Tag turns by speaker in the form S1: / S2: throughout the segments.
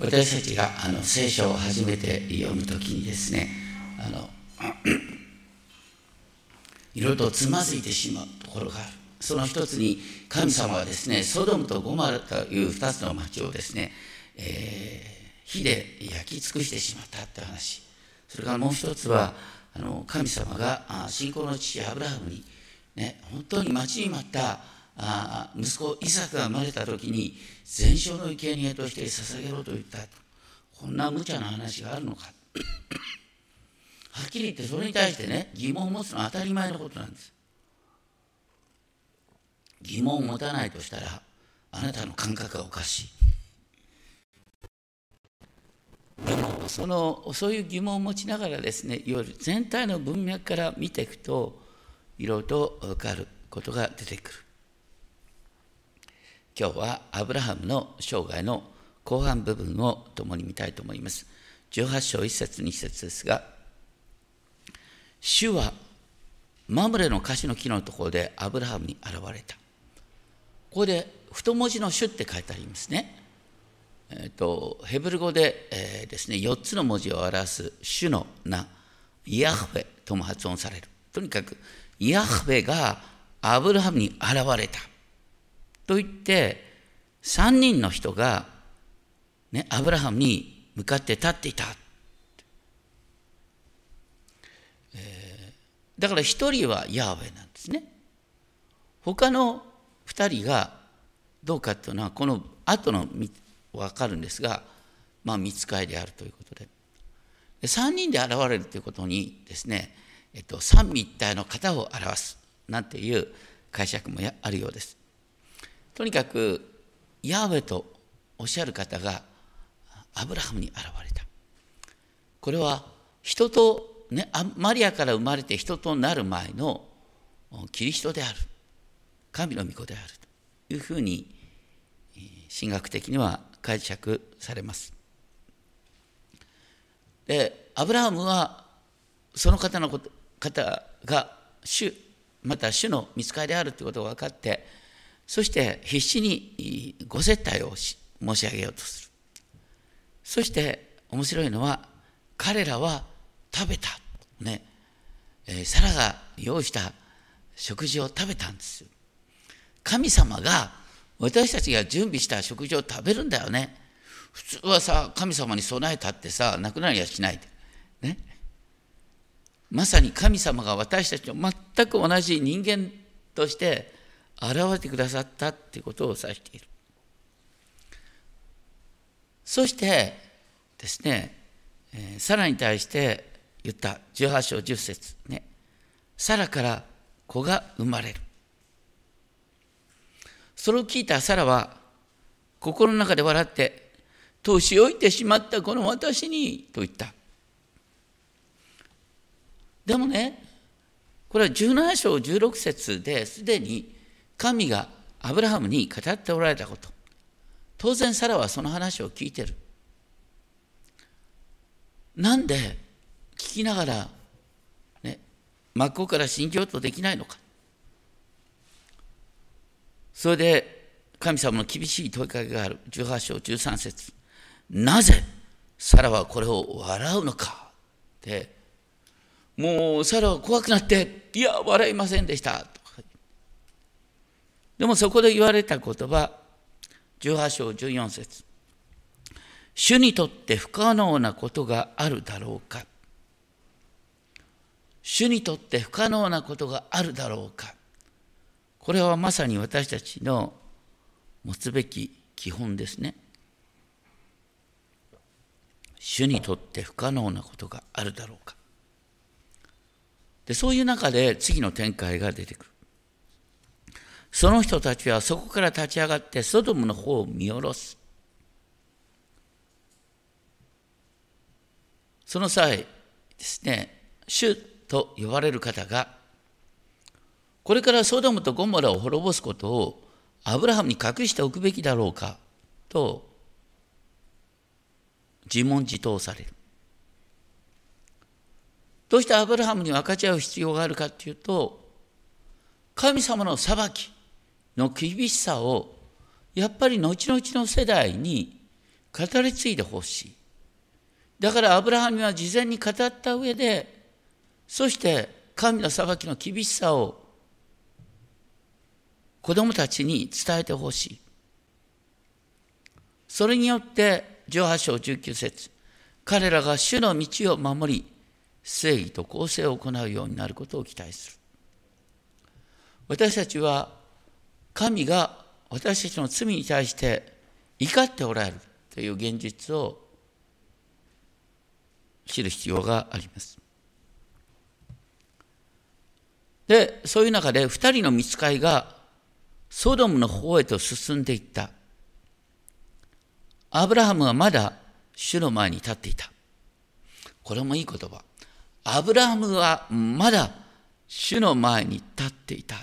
S1: 私たちがあの聖書を初めて読むときにですねあのいろいろとつまずいてしまうところがある。その一つに神様はですねソドムとゴマラという二つの町をですね、えー、火で焼き尽くしてしまったって話。それからもう一つはあの神様が信仰の父アブラハムに、ね、本当に待ちに待ったあ息子イサクが生まれた時に全焼の生贄として捧げろと言った。こんな無茶な話があるのか。はっきり言ってそれに対してね疑問を持つのは当たり前のことなんです。疑問を持たないとしたらあなたの感覚がおかしい。でもそのそういう疑問を持ちながらですねいわゆる全体の文脈から見ていくといろいろと分かることが出てくる。今日はアブラハムの生涯の後半部分を共に見たいと思います。18章1節2節ですが、主はマムレの歌詞の木のところでアブラハムに現れた。ここで太文字の主って書いてありますね。えーと、ヘブル語で、えー、ですね、4つの文字を表す主の名、イヤフェとも発音される。とにかく、イヤフェがアブラハムに現れた。と言って3人の人が、ね、アブラハムに向かって立っていた、えー、だから1人はヤーウェなんですね。他の2人がどうかっていうのはこの後の分かるんですがまあ見つかりであるということで。で3人で現れるということにですね、えっと、三位一体の型を表すなんていう解釈もあるようです。とにかくヤーウェとおっしゃる方がアブラハムに現れた。これは人と、ね、マリアから生まれて人となる前のキリストである。神の御子である。というふうに神学的には解釈されます。でアブラハムはその方のこと方が主また主の見つかりであるということが分かってそして必死にご接待を申し上げようとする。そして面白いのは彼らは食べた。ね。えサラが用意した食事を食べたんです神様が私たちが準備した食事を食べるんだよね。普通はさ、神様に備えたってさ、なくなりはしない。ね。まさに神様が私たちと全く同じ人間として現れてくださったっていうことを指している。そしてですね、えー、サラに対して言った18章10節ね、サラから子が生まれる。それを聞いたサラは心の中で笑って、年老いてしまったこの私にと言った。でもね、これは17章16節ですでに神がアブラハムに語っておられたこと。当然サラはその話を聞いてる。なんで聞きながら、ね、真っ向から信じようとできないのか。それで神様の厳しい問いかけがある18章13節なぜサラはこれを笑うのかってもうサラは怖くなっていや笑いませんでしたでもそこで言われた言葉、18章14節主にとって不可能なことがあるだろうか主にとって不可能なことがあるだろうかこれはまさに私たちの持つべき基本ですね。主にとって不可能なことがあるだろうか。でそういう中で次の展開が出てくる。その人たちはそこから立ち上がってソドムの方を見下ろす。その際ですね、主と呼ばれる方が、これからソドムとゴモラを滅ぼすことをアブラハムに隠しておくべきだろうかと自問自答される。どうしてアブラハムに分かち合う必要があるかというと、神様の裁き、の厳しさをやっぱり後々の世代に語り継いでほしい。だからアブラハムは事前に語った上で、そして神の裁きの厳しさを子供たちに伝えてほしい。それによって18章19節彼らが主の道を守り、正義と公正を行うようになることを期待する。私たちは神が私たちの罪に対して怒っておられるという現実を知る必要があります。で、そういう中で2人の見つかいがソドムの方へと進んでいった。アブラハムはまだ主の前に立っていた。これもいい言葉。アブラハムはまだ主の前に立っていた。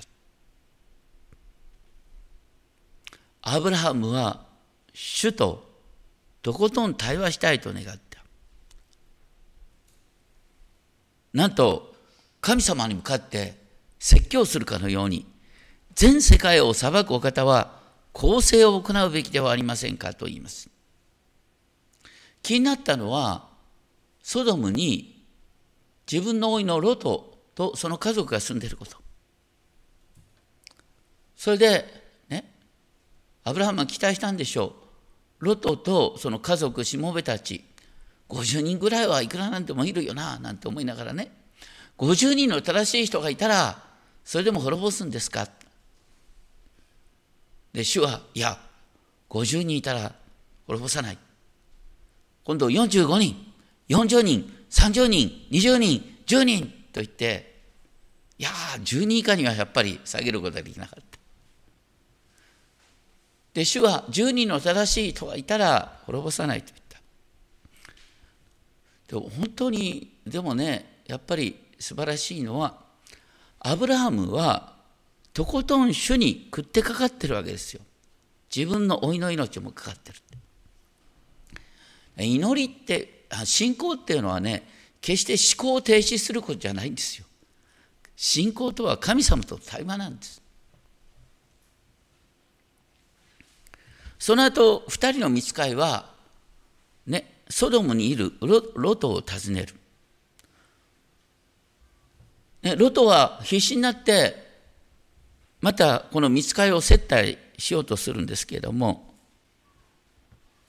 S1: アブラハムは主ととことん対話したいと願った。なんと神様に向かって説教するかのように全世界を裁くお方は公正を行うべきではありませんかと言います。気になったのはソドムに自分の老いのロトとその家族が住んでいること。それでアブラハムは期待したんでしょう。ロトとその家族しもべたち。50人ぐらいはいくらなんでもいるよななんて思いながらね。50人の正しい人がいたらそれでも滅ぼすんですか？で主はいや50人いたら滅ぼさない。今度45人40人30人20人10人と言っていや10人以下にはやっぱり下げることができなかった。で主は10人の正しい人がいたら滅ぼさないと言ったでも本当にでもねやっぱり素晴らしいのはアブラハムはとことん主に食ってかかってるわけですよ。自分の老いの命もかかってる。祈りって信仰っていうのはね決して思考を停止することじゃないんですよ。信仰とは神様と対話なんです。その後2人の見つかいはねソドムにいるロトを訪ねる。ね、ロトは必死になってまたこの見つかりを接待しようとするんですけれども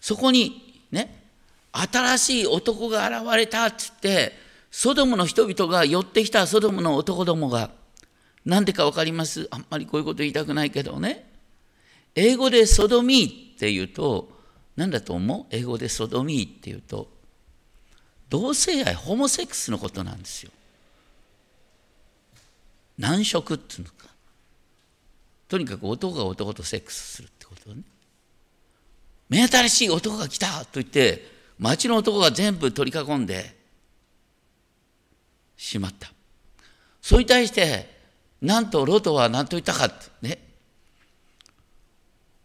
S1: そこにね新しい男が現れたっつってソドムの人々が寄ってきたソドムの男どもが何でか分かります？あんまりこういうこと言いたくないけどね英語でソドミーっていうと何だと思う？英語でソドミーっていうと同性愛ホモセックスのことなんですよ。難色っていうのか。とにかく男が男とセックスするってことね。目新しい男が来たと言って町の男が全部取り囲んでしまった。それに対してなんとロトは何と言ったかってね。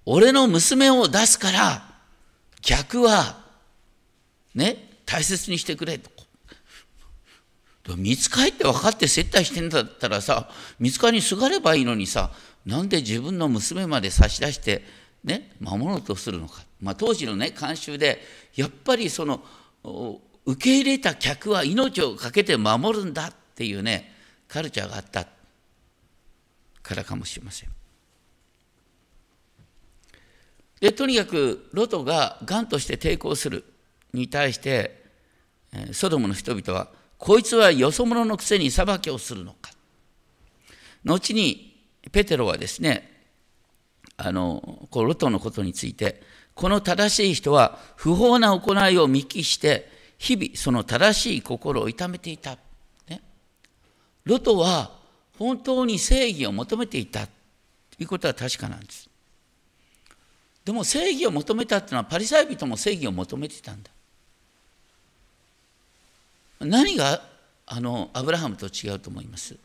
S1: 俺の娘を出すから客はね大切にしてくれと見つかいって分かって接待してんだったらさ見つかりにすがればいいのにさなんで自分の娘まで差し出してね守ろうとするのか、まあ、当時のね慣習でやっぱりその受け入れた客は命を懸けて守るんだっていうねカルチャーがあったからかもしれません。でとにかくロトががんとして抵抗するに対してソドムの人々はこいつはよそ者のくせに裁きをするのか。後にペテロはですね、あの、このロトのことについて、この正しい人は不法な行いを見聞して、日々その正しい心を痛めていた。ね、ロトは本当に正義を求めていたということは確かなんです。でも正義を求めたっていうのはパリサイ人も正義を求めてたんだ。何があのアブラハムと違うと思います？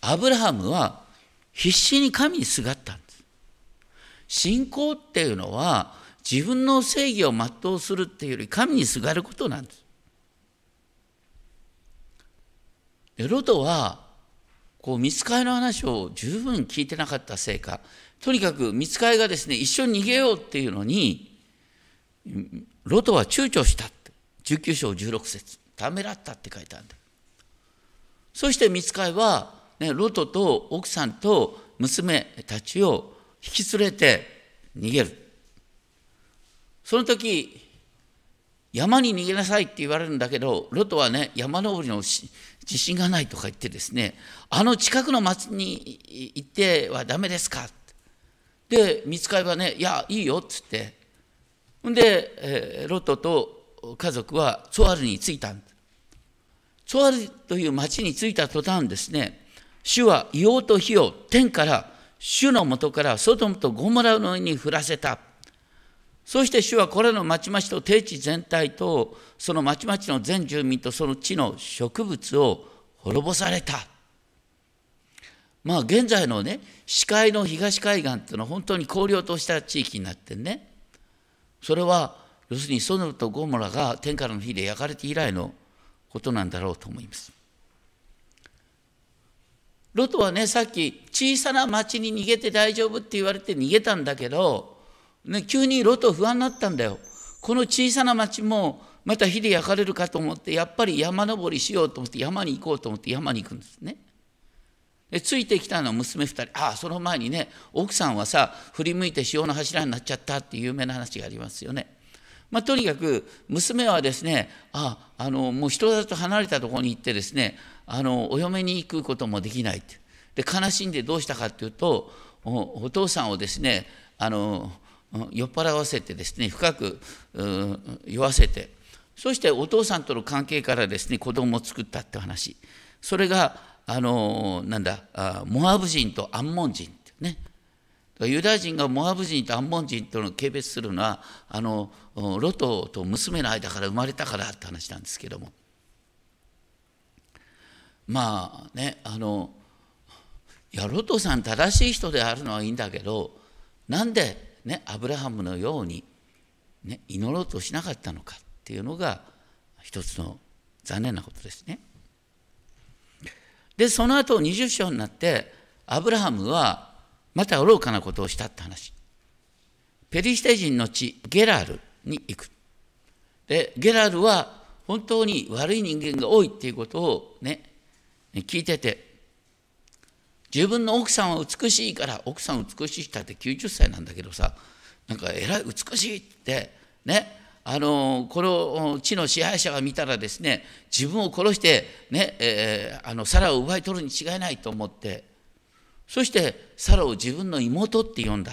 S1: アブラハムは必死に神にすがったんです。信仰っていうのは自分の正義を全うするっていうより神にすがることなんです。でロトはこう見つかりの話を十分聞いてなかったせいかとにかく見つかりがですね一緒に逃げようっていうのにロトは躊躇したって。19章16節。ためらったって書いてあるんだそして見つかいは、ね、ロトと奥さんと娘たちを引き連れて逃げる。その時山に逃げなさいって言われるんだけどロトはね山登りの自信がないとか言ってですねあの近くの町に行ってはダメですかで見つかいはねいやいいよっつってほんで、えー、ロトと家族はツォアルに着いたんですツォアルという町に着いた途端ですね主は硫黄と火を天から主のもとからソドムとゴモラの上に降らせた。そして主はこれの町々と低地全体とその町々の全住民とその地の植物を滅ぼされた。まあ現在のね視界の東海岸っていうのは本当に荒涼とした地域になってねそれは要するにソノルとゴモラが天からの火で焼かれて以来のことなんだろうと思います。ロトはねさっき小さな町に逃げて大丈夫って言われて逃げたんだけど、ね、急にロト不安になったんだよ。この小さな町もまた火で焼かれるかと思ってやっぱり山登りしようと思って山に行こうと思って山に行くんですね。でついてきたのは娘2人。ああその前にね奥さんはさ振り向いて潮の柱になっちゃったっていう有名な話がありますよね。まあ、とにかく娘はですねああのもう人里と離れたところに行ってですねあのお嫁に行くこともできないで悲しんでどうしたかっていうとお父さんをですねあの酔っ払わせてですね深く酔わせてそしてお父さんとの関係からですね子供を作ったって話。それがあのなんだモアブ人とアンモン人ってねユダヤ人がモアブ人とアンモン人との軽蔑するのはあのロトと娘の間から生まれたからって話なんですけどもまあねあのいやロトさん正しい人であるのはいいんだけどなんでねアブラハムのように、ね、祈ろうとしなかったのかっていうのが一つの残念なことですね。でその後20章になってアブラハムはまた愚かなことをしたって話。ペリシテ人の地ゲラルに行く。でゲラルは本当に悪い人間が多いっていうことをね聞いてて自分の奥さんは美しいから奥さん美しい人って90歳なんだけどさなんかえらい美しいってねあのこの地の支配者が見たらですね自分を殺してね、えー、あのサラを奪い取るに違いないと思ってそしてサラを自分の妹って呼んだ。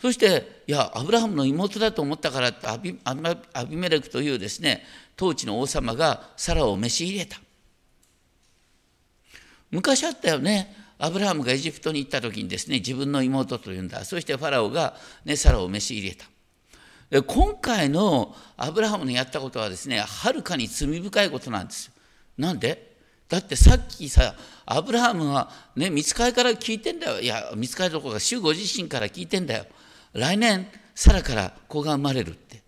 S1: そしていやアブラハムの妹だと思ったからってアビアビメレクというですね当地の王様がサラを召し入れた。昔あったよねアブラハムがエジプトに行った時にですね自分の妹というんだ。そしてファラオが、ね、サラを召し入れた。今回のアブラハムのやったことはですねはるかに罪深いことなんですよ。なんで？だってさっきさアブラハムはね見つかりから聞いてんだよ。いや見つかりどころか主ご自身から聞いてんだよ。来年サラから子が生まれるって。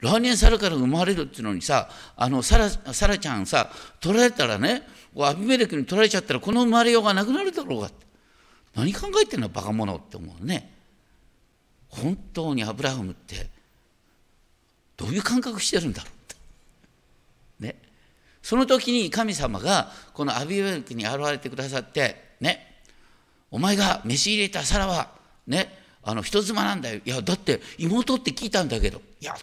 S1: 来年サラから生まれるっていうのにさあのサラサラちゃんさ取られたらねアビメレクに取られちゃったらこの生まれようがなくなるだろうがって。何考えてんのバカ者って思うね。本当にアブラハムって。どういう感覚してるんだろうって。ね。その時に神様がこのアビメレクに現れてくださってね。お前が召し入れたサラはね。あの人妻なんだよ。いやだって妹って聞いたんだけど。いや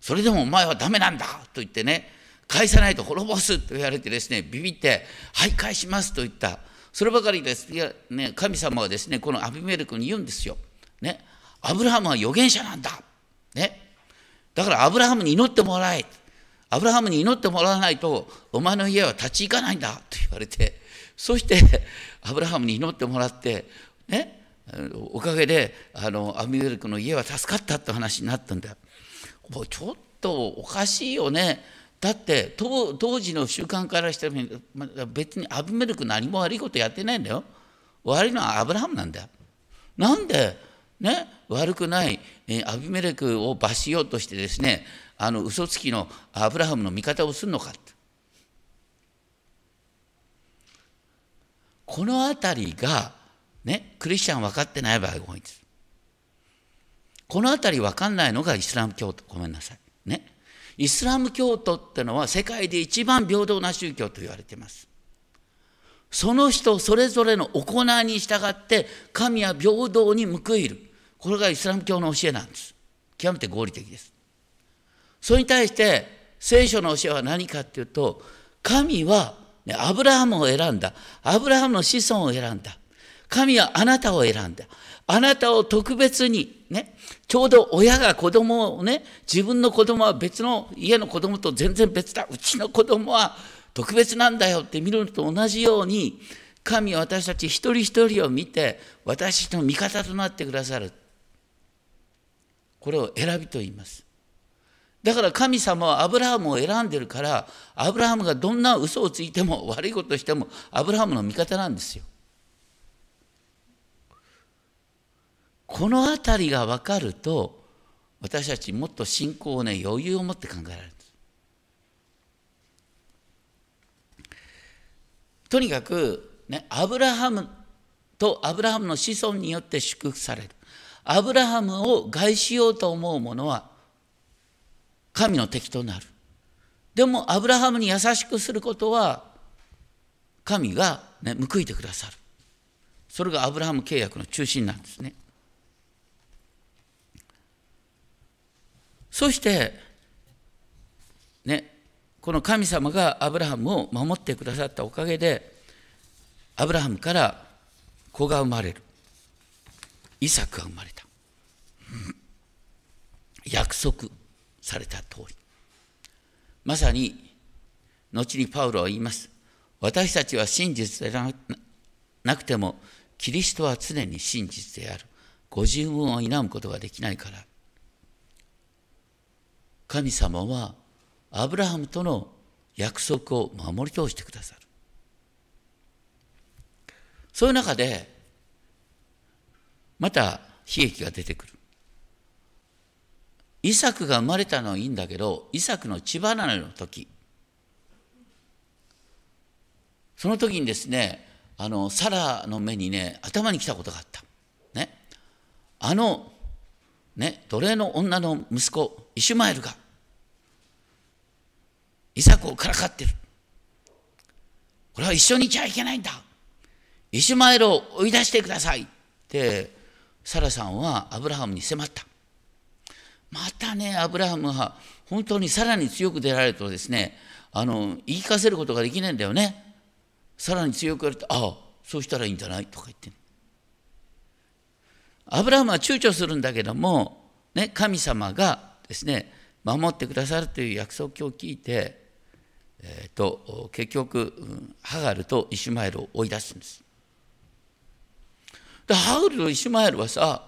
S1: それでもお前はダメなんだと言ってね。返さないと滅ぼすと言われてですねビビって「はい返します」と言った。そればかりです。いや、ね、神様はですねこのアビメルクに言うんですよ。ね、アブラハムは預言者なんだ。ね、だからアブラハムに祈ってもらえ。アブラハムに祈ってもらわないとお前の家は立ち行かないんだと言われてそしてアブラハムに祈ってもらってねおかげであのアビメルクの家は助かったって話になったんだよ。もうちょっとおかしいよね。だって当時の習慣からして別にアビメルク何も悪いことやってないんだよ。悪いのはアブラハムなんだよ。なんでね悪くない、えアビメレクを罰しようとしてですねあの嘘つきのアブラハムの味方をするのかこの辺りがねクリスチャン分かってない場合が多いんです。この辺り分かんないのがイスラム教徒。ごめんなさい。ね。イスラム教徒ってのは世界で一番平等な宗教と言われています。その人それぞれの行いに従って神は平等に報いる。これがイスラム教の教えなんです。極めて合理的です。それに対して聖書の教えは何かっていうと神は、アブラハムを選んだ。アブラハムの子孫を選んだ。神はあなたを選んだ。あなたを特別にねちょうど親が子供をね自分の子供は別の家の子供と全然別だ。うちの子供は特別なんだよって見るのと同じように神は私たち一人一人を見て私の味方となってくださる。これを選びと言います。だから神様はアブラハムを選んでるからアブラハムがどんな嘘をついても悪いことしてもアブラハムの味方なんですよ。この辺りが分かると私たちもっと信仰をね余裕を持って考えられるとにかく、ね、アブラハムとアブラハムの子孫によって祝福される。アブラハムを害しようと思う者は神の敵となる。でもアブラハムに優しくすることは神が、ね、報いてくださる。それがアブラハム契約の中心なんですね。そして、ね、この神様がアブラハムを守ってくださったおかげでアブラハムから子が生まれるイサクが生まれた。約束された通り。まさに後にパウロは言います。私たちは真実でなくてもキリストは常に真実である。ご自分を否むことができないから。神様はアブラハムとの約束を守り通してくださる。そういう中でまた悲劇が出てくるイサクが生まれたのはいいんだけどイサクの血離れの時その時にですねあのサラの目にね頭に来たことがあったねあのね奴隷の女の息子イシュマエルがイサクをからかってる。これは一緒にいちゃいけないんだ。イシュマエルを追い出してくださいってサラさんはアブラハムに迫った。またね、アブラハムは本当にさらに強く出られるとですね、あの言い聞かせることができないんだよね。さらに強くやると、ああ、そうしたらいいんじゃない？とか言って、アブラハムは躊躇するんだけども、ね、神様がですね、守ってくださるという約束を聞いて、えー、と結局ハガルとイシュマエルを追い出すんです。でハガルとイシュマエルはさ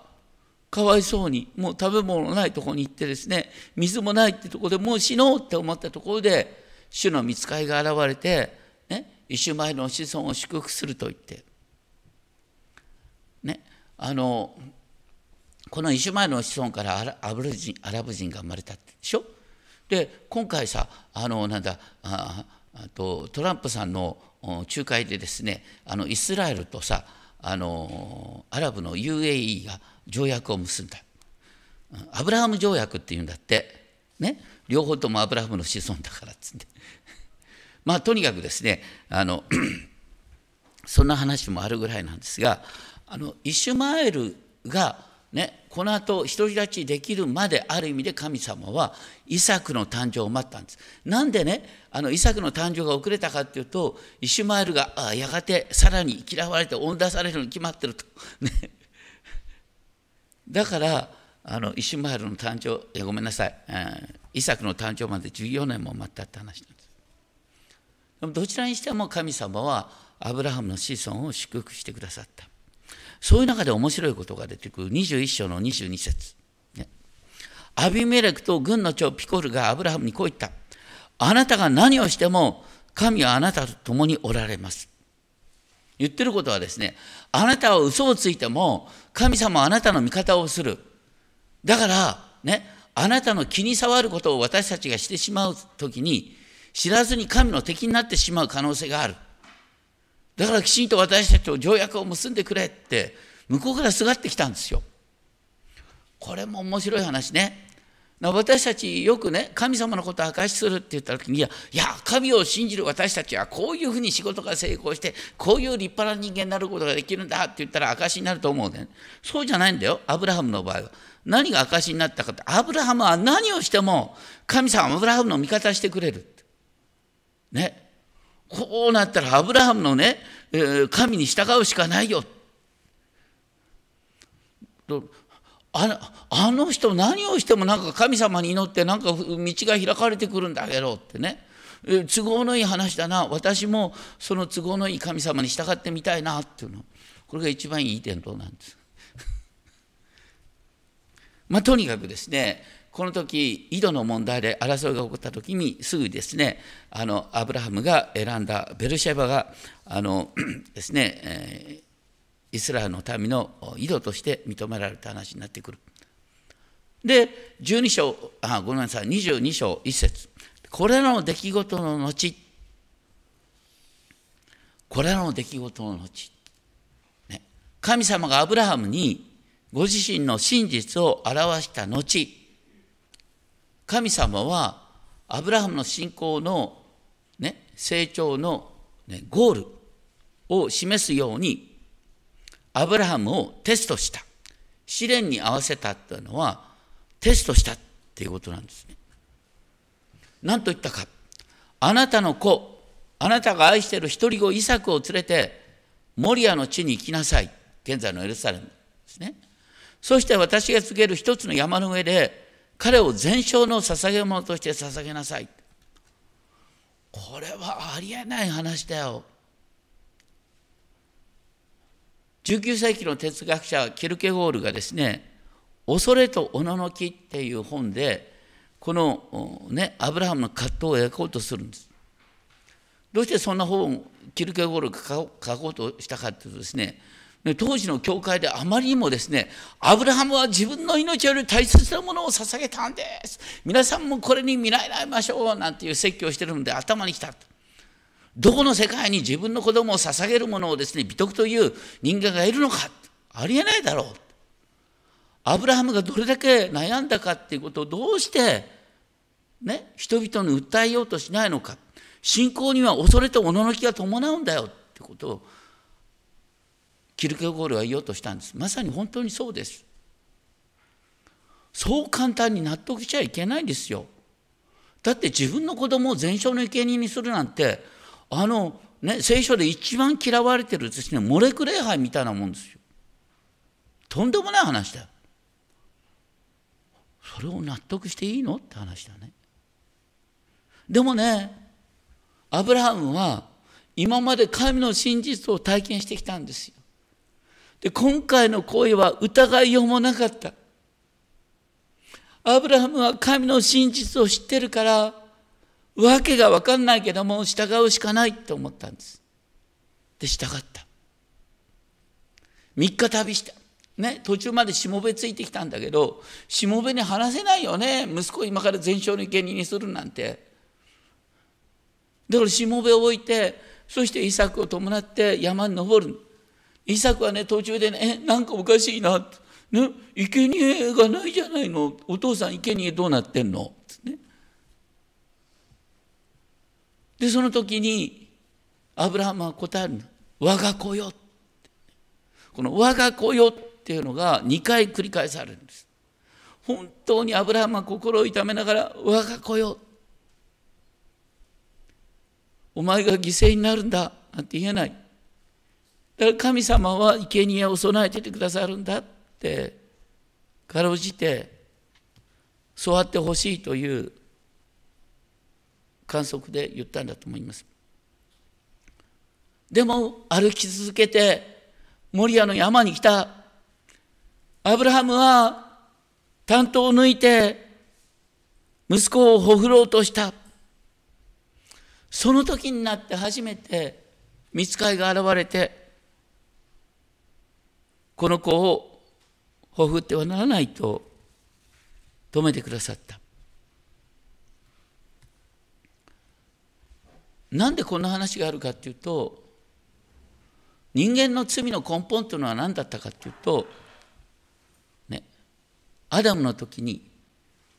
S1: かわいそうにもう食べ物のないとこに行ってですね水もないってとこでもう死のうって思ったところで主の見つかりが現れて、ね、イシュマエルの子孫を祝福すると言って、ね、あのこのイシュマエルの子孫からアラアラブ人が生まれたでしょ？で今回さあのなんだあとトランプさんの仲介でですねあのイスラエルとさあのアラブの UAE が条約を結んだ。アブラハム条約っていうんだって。ね。両方ともアブラハムの子孫だからっつって。まあとにかくですねあの そんな話もあるぐらいなんですがあのイシュマエルがね、この後独り立ちできるまである意味で神様はイサクの誕生を待ったんです。なんでねあのイサクの誕生が遅れたかっていうとイシュマエルがやがてさらに嫌われて追い出されるに決まってると。ね、だからあのイシュマエルの誕生えごめんなさいイサクの誕生まで14年も待ったって話なんです。でもどちらにしても神様はアブラハムの子孫を祝福してくださった。そういう中で面白いことが出てくる21章の22節、ね、アビメレクと軍の長ピコルがアブラハムにこう言った。あなたが何をしても神はあなたと共におられます。言ってることはですね、あなたは嘘をついても神様はあなたの味方をする。だから、ね、あなたの気に障ることを私たちがしてしまうときに、知らずに神の敵になってしまう可能性がある。だからきちんと私たちと条約を結んでくれって向こうからすがってきたんですよ。これも面白い話ね。私たちよくね、神様のことを証しするって言った時に、いや、いや、神を信じる私たちはこういうふうに仕事が成功して、こういう立派な人間になることができるんだって言ったら証しになると思うね。そうじゃないんだよ、アブラハムの場合は。何が証しになったかって、アブラハムは何をしても、神様はアブラハムの味方してくれる。ね。こうなったらアブラハムのね、神に従うしかないよ。ああの人何をしてもなんか神様に祈ってなんか道が開かれてくるんだけどってね都合のいい話だな私もその都合のいい神様に従ってみたいなっていうのこれが一番いい点灯なんです。まあ、とにかくですねこの時井戸の問題で争いが起こった時にすぐですねあのアブラハムが選んだベルシェバがあの ですね、えーイスラエルの民の井戸として認められた話になってくる。で、12章、あ、ごめんなさい、22章1節。これらの出来事の後、これらの出来事の後、ね、神様がアブラハムにご自身の真実を表した後、神様はアブラハムの信仰の、ね、成長の、ね、ゴールを示すようにアブラハムをテストした。試練に合わせたというのは、テストしたっていうことなんですね。何と言ったか。あなたの子、あなたが愛している一人子イサクを連れて、モリアの地に行きなさい。現在のエルサレムですね。そして私が告げる一つの山の上で、彼を全焼の捧げ物として捧げなさい。これはありえない話だよ。19世紀の哲学者キルケゴールがですね「恐れとおののき」っていう本でこのねアブラハムの葛藤を描こうとするんです。どうしてそんな本をキルケゴールが書こうとしたかというとですね当時の教会であまりにもですねアブラハムは自分の命より大切なものを捧げたんです皆さんもこれに見習いましょうなんていう説教をしてるので頭にきたどこの世界に自分の子供を捧げるものをですね、美徳という人間がいるのかありえないだろう。アブラハムがどれだけ悩んだかっていうことをどうして、ね、人々に訴えようとしないのか。信仰には恐れとおののきが伴うんだよってことを、キルケゴールは言おうとしたんです。まさに本当にそうです。そう簡単に納得しちゃいけないんですよ。だって自分の子供を全焼の生贄にするなんてあの、ね、聖書で一番嫌われてるですね、モレク礼拝みたいなもんですよ。とんでもない話だよ。それを納得していいのって話だね。でもね、アブラハムは今まで神の真実を体験してきたんですよ。で、今回の行為は疑いようもなかった。アブラハムは神の真実を知ってるから、わけが分かんないけども従うしかないって思ったんです。で従った。3日旅した。ね、途中までしもべついてきたんだけどしもべに話せないよね息子今から全焼の生贄にするなんてだからしもべを置いてそしてイサクを伴って山に登るイサクはね途中でねえなんかおかしいなね生贄がないじゃないのお父さん生贄どうなってんの？ってねで、その時に、アブラハムは答える我が子よ。この我が子よっていうのが2回繰り返されるんです。本当にアブラハムは心を痛めながら、我が子よ。お前が犠牲になるんだなんて言えない。だから神様は生贄を備えててくださるんだって、かろうじて、そうあってほしいという観測で言ったんだと思います。でも歩き続けてモリアの山に来たアブラハムは担当を抜いて息子をほふろうとした。その時になって初めて見つかいが現れてこの子をほふってはならないと止めてくださった。なんでこんな話があるかっていうと人間の罪の根本というのは何だったかっていうと、ね、アダムの時に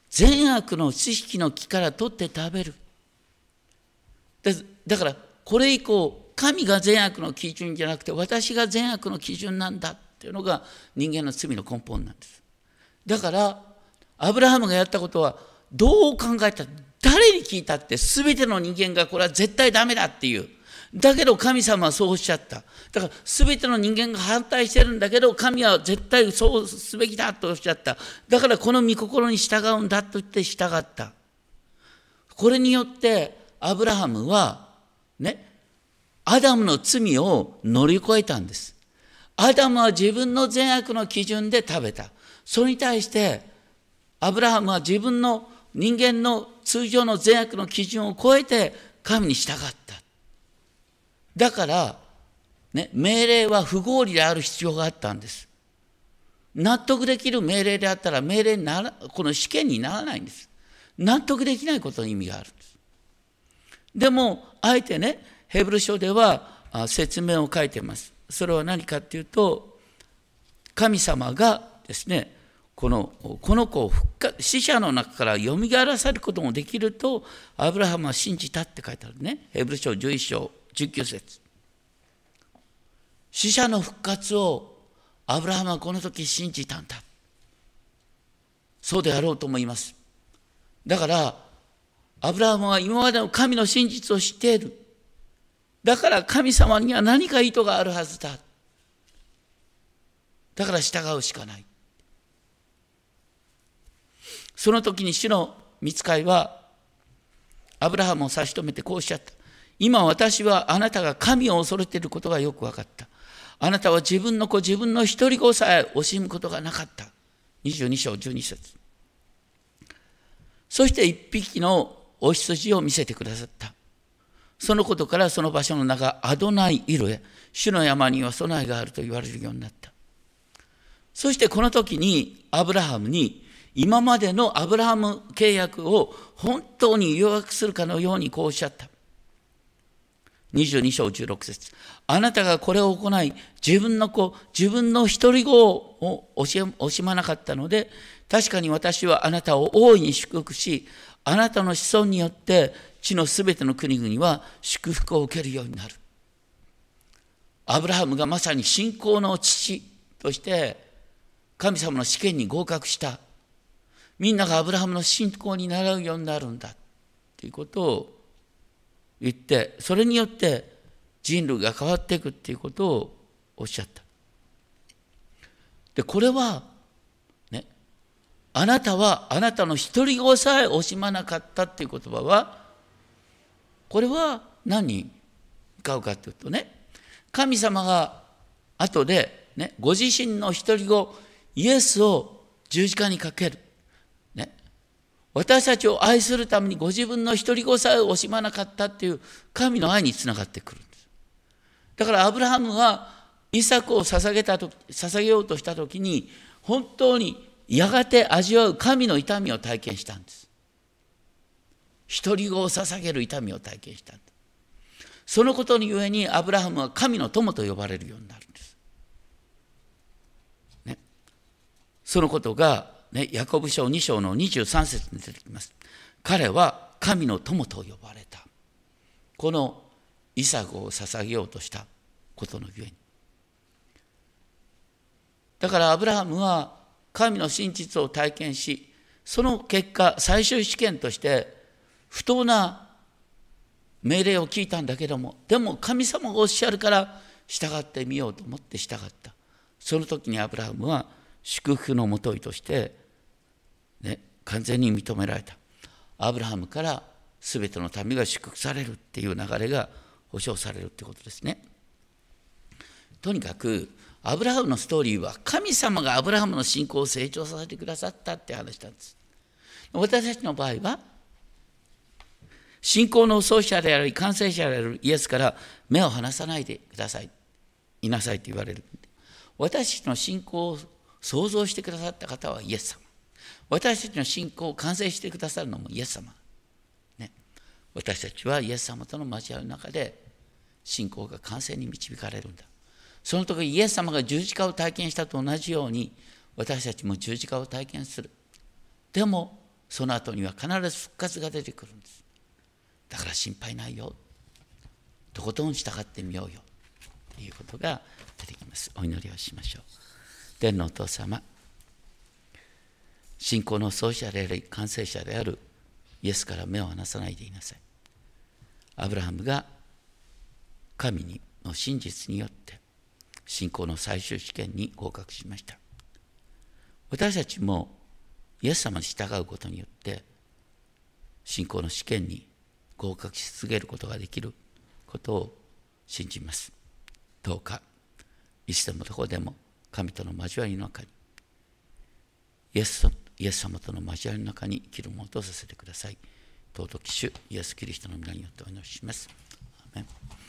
S1: 善悪の知識の木から取って食べるだからこれ以降神が善悪の基準じゃなくて私が善悪の基準なんだっていうのが人間の罪の根本なんですだからアブラハムがやったことはどう考えた誰に聞いたって全ての人間がこれは絶対ダメだっていうだけど神様はそうおっしゃった。だから全ての人間が反対してるんだけど神は絶対そうすべきだとおっしゃった。だからこの御心に従うんだと言って従った。これによってアブラハムはね、アダムの罪を乗り越えたんです。アダムは自分の善悪の基準で食べた。それに対してアブラハムは自分の人間の通常の善悪の基準を超えて神に従った。だから、ね、命令は不合理である必要があったんです。納得できる命令であったら命令ならこの試験にならないんです。納得できないことに意味があるんです。でもあえてねヘブル書では説明を書いてます。それは何かっていうと神様がですねこのこの子を復活死者の中からよみがえらせることもできるとアブラハムは信じたって書いてあるね。ヘブル書11章19節。死者の復活をアブラハムはこの時信じたんだ。そうであろうと思います。だからアブラハムは今までの神の真実を知っている。だから神様には何か意図があるはずだだから従うしかないその時に主の見つかいはアブラハムを差し止めてこうおっしゃった今私はあなたが神を恐れていることがよく分かった。あなたは自分の子、自分の一人子さえ惜しむことがなかった。22章12節そして一匹のお羊を見せてくださった。そのことからその場所の名がアドナイイルへ、主の山には備えがあると言われるようになった。そしてこの時にアブラハムに今までのアブラハム契約を本当に誘惑するかのようにこうおっしゃった。22章16節あなたがこれを行い、自分の子、自分の一人子を惜しまなかったので、確かに私はあなたを大いに祝福し、あなたの子孫によって地のすべての国々は祝福を受けるようになる。アブラハムがまさに信仰の父として神様の試験に合格した。みんながアブラハムの信仰に習うようになるんだということを言ってそれによって人類が変わっていくっていうことをおっしゃった。でこれはあなたはあなたの独り子さえ惜しまなかったっていう言葉はこれは何？に使うかというとね神様が後で、ね、ご自身の独り子イエスを十字架にかけるね私たちを愛するためにご自分の独り子さえ惜しまなかったっていう神の愛につながってくるんです。だからアブラハムはイサクを捧げたと捧げようとした時に本当にやがて味わう神の痛みを体験したんです。独り子を捧げる痛みを体験したんです。そのことにゆえにアブラハムは神の友と呼ばれるようになるんです。ね、そのことがね、ヤコブ書2章の23節に出てきます。彼は神の友と呼ばれた。このイサゴを捧げようとしたことのゆえに。だからアブラハムは神の真実を体験し、その結果、最終試験として不当な命令を聞いたんだけども、でも神様がおっしゃるから従ってみようと思って従った。その時にアブラハムは祝福のもといとしてね、完全に認められた。アブラハムから全ての民が祝福されるっていう流れが保証されるってことですね。とにかくアブラハムのストーリーは神様がアブラハムの信仰を成長させてくださったって話なんです。私たちの場合は信仰の創始者であり完成者であるイエスから目を離さないでください。いなさいと言われる。私たちの信仰を創造してくださった方はイエス様。私たちの信仰を完成してくださるのもイエス様。ね、私たちはイエス様との交わりの中で信仰が完成に導かれるんだ。その時イエス様が十字架を体験したと同じように私たちも十字架を体験する。でもその後には必ず復活が出てくるんです。だから心配ないよ。とことん従ってみようよ。ということが出てきます。お祈りをしましょう。天のお父様信仰の創始者であり完成者であるイエスから目を離さないでいなさい。アブラハムが神の真実によって信仰の最終試験に合格しました。私たちもイエス様に従うことによって信仰の試験に合格し続けることができることを信じます。どうかいつでもどこでも神との交わりの中にイエスイエス様との交わりの中に生きるものとさせてください。尊き主イエス・キリストの皆によってお祈りします。アメン。